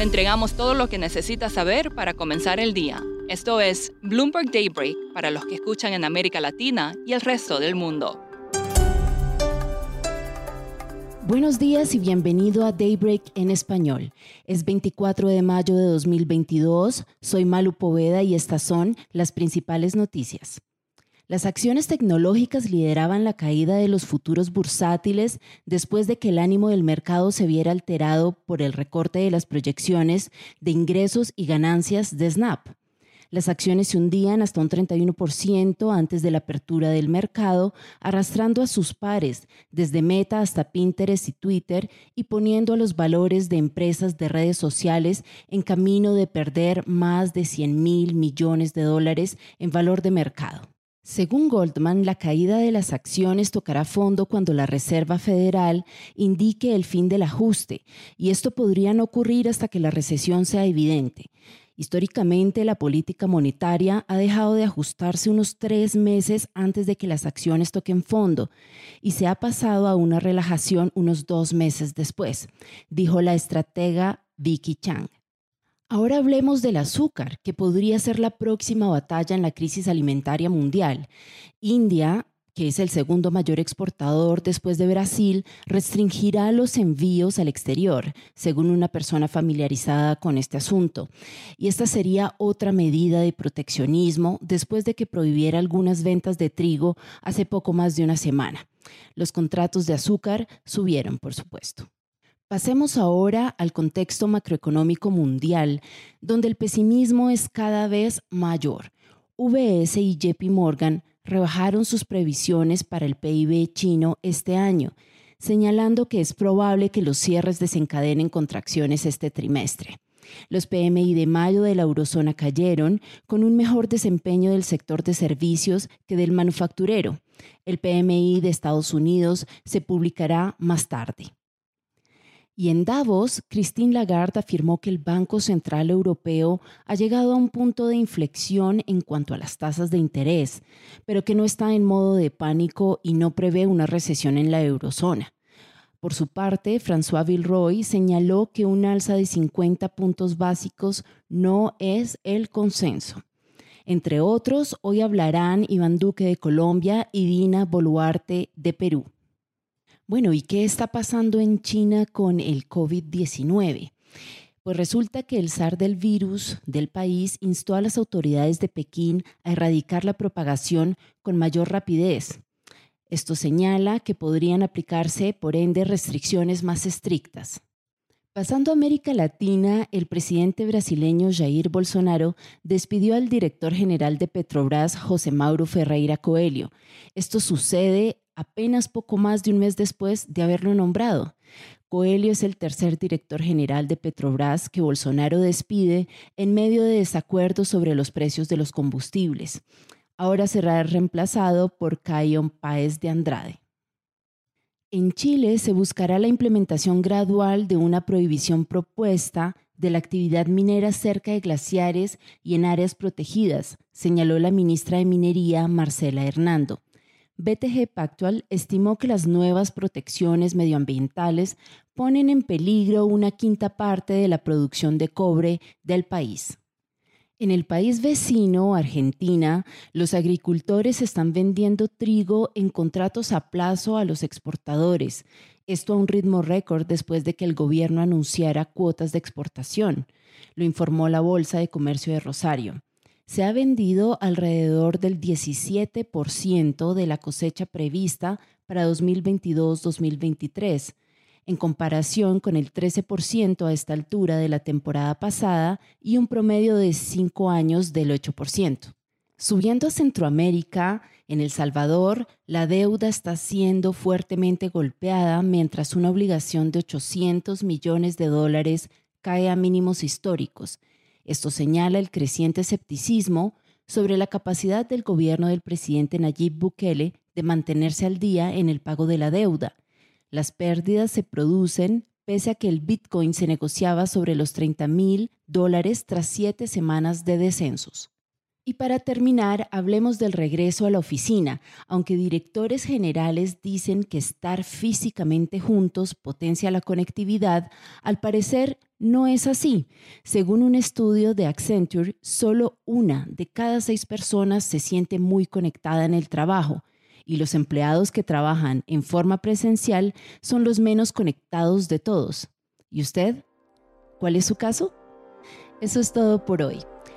Le entregamos todo lo que necesita saber para comenzar el día. Esto es Bloomberg Daybreak para los que escuchan en América Latina y el resto del mundo. Buenos días y bienvenido a Daybreak en español. Es 24 de mayo de 2022. Soy Malu Poveda y estas son las principales noticias. Las acciones tecnológicas lideraban la caída de los futuros bursátiles después de que el ánimo del mercado se viera alterado por el recorte de las proyecciones de ingresos y ganancias de Snap. Las acciones se hundían hasta un 31% antes de la apertura del mercado, arrastrando a sus pares, desde Meta hasta Pinterest y Twitter, y poniendo a los valores de empresas de redes sociales en camino de perder más de 100 mil millones de dólares en valor de mercado. Según Goldman, la caída de las acciones tocará fondo cuando la Reserva Federal indique el fin del ajuste, y esto podría no ocurrir hasta que la recesión sea evidente. Históricamente, la política monetaria ha dejado de ajustarse unos tres meses antes de que las acciones toquen fondo y se ha pasado a una relajación unos dos meses después, dijo la estratega Vicky Chang. Ahora hablemos del azúcar, que podría ser la próxima batalla en la crisis alimentaria mundial. India, que es el segundo mayor exportador después de Brasil, restringirá los envíos al exterior, según una persona familiarizada con este asunto. Y esta sería otra medida de proteccionismo después de que prohibiera algunas ventas de trigo hace poco más de una semana. Los contratos de azúcar subieron, por supuesto. Pasemos ahora al contexto macroeconómico mundial, donde el pesimismo es cada vez mayor. VS y JP Morgan rebajaron sus previsiones para el PIB chino este año, señalando que es probable que los cierres desencadenen contracciones este trimestre. Los PMI de mayo de la eurozona cayeron con un mejor desempeño del sector de servicios que del manufacturero. El PMI de Estados Unidos se publicará más tarde. Y en Davos, Christine Lagarde afirmó que el Banco Central Europeo ha llegado a un punto de inflexión en cuanto a las tasas de interés, pero que no está en modo de pánico y no prevé una recesión en la eurozona. Por su parte, François Villeroy señaló que un alza de 50 puntos básicos no es el consenso. Entre otros, hoy hablarán Iván Duque de Colombia y Dina Boluarte de Perú. Bueno, ¿y qué está pasando en China con el COVID-19? Pues resulta que el zar del virus del país instó a las autoridades de Pekín a erradicar la propagación con mayor rapidez. Esto señala que podrían aplicarse, por ende, restricciones más estrictas. Pasando a América Latina, el presidente brasileño Jair Bolsonaro despidió al director general de Petrobras, José Mauro Ferreira Coelho. Esto sucede apenas poco más de un mes después de haberlo nombrado. Coelho es el tercer director general de Petrobras que Bolsonaro despide en medio de desacuerdos sobre los precios de los combustibles. Ahora será reemplazado por Cayon Páez de Andrade. En Chile se buscará la implementación gradual de una prohibición propuesta de la actividad minera cerca de glaciares y en áreas protegidas, señaló la ministra de Minería, Marcela Hernando. BTG Pactual estimó que las nuevas protecciones medioambientales ponen en peligro una quinta parte de la producción de cobre del país. En el país vecino, Argentina, los agricultores están vendiendo trigo en contratos a plazo a los exportadores, esto a un ritmo récord después de que el gobierno anunciara cuotas de exportación, lo informó la Bolsa de Comercio de Rosario se ha vendido alrededor del 17% de la cosecha prevista para 2022-2023, en comparación con el 13% a esta altura de la temporada pasada y un promedio de 5 años del 8%. Subiendo a Centroamérica, en El Salvador, la deuda está siendo fuertemente golpeada mientras una obligación de 800 millones de dólares cae a mínimos históricos esto señala el creciente escepticismo sobre la capacidad del gobierno del presidente Nayib Bukele de mantenerse al día en el pago de la deuda. Las pérdidas se producen pese a que el Bitcoin se negociaba sobre los 30 mil dólares tras siete semanas de descensos. Y para terminar, hablemos del regreso a la oficina, aunque directores generales dicen que estar físicamente juntos potencia la conectividad, al parecer no es así. Según un estudio de Accenture, solo una de cada seis personas se siente muy conectada en el trabajo y los empleados que trabajan en forma presencial son los menos conectados de todos. ¿Y usted? ¿Cuál es su caso? Eso es todo por hoy.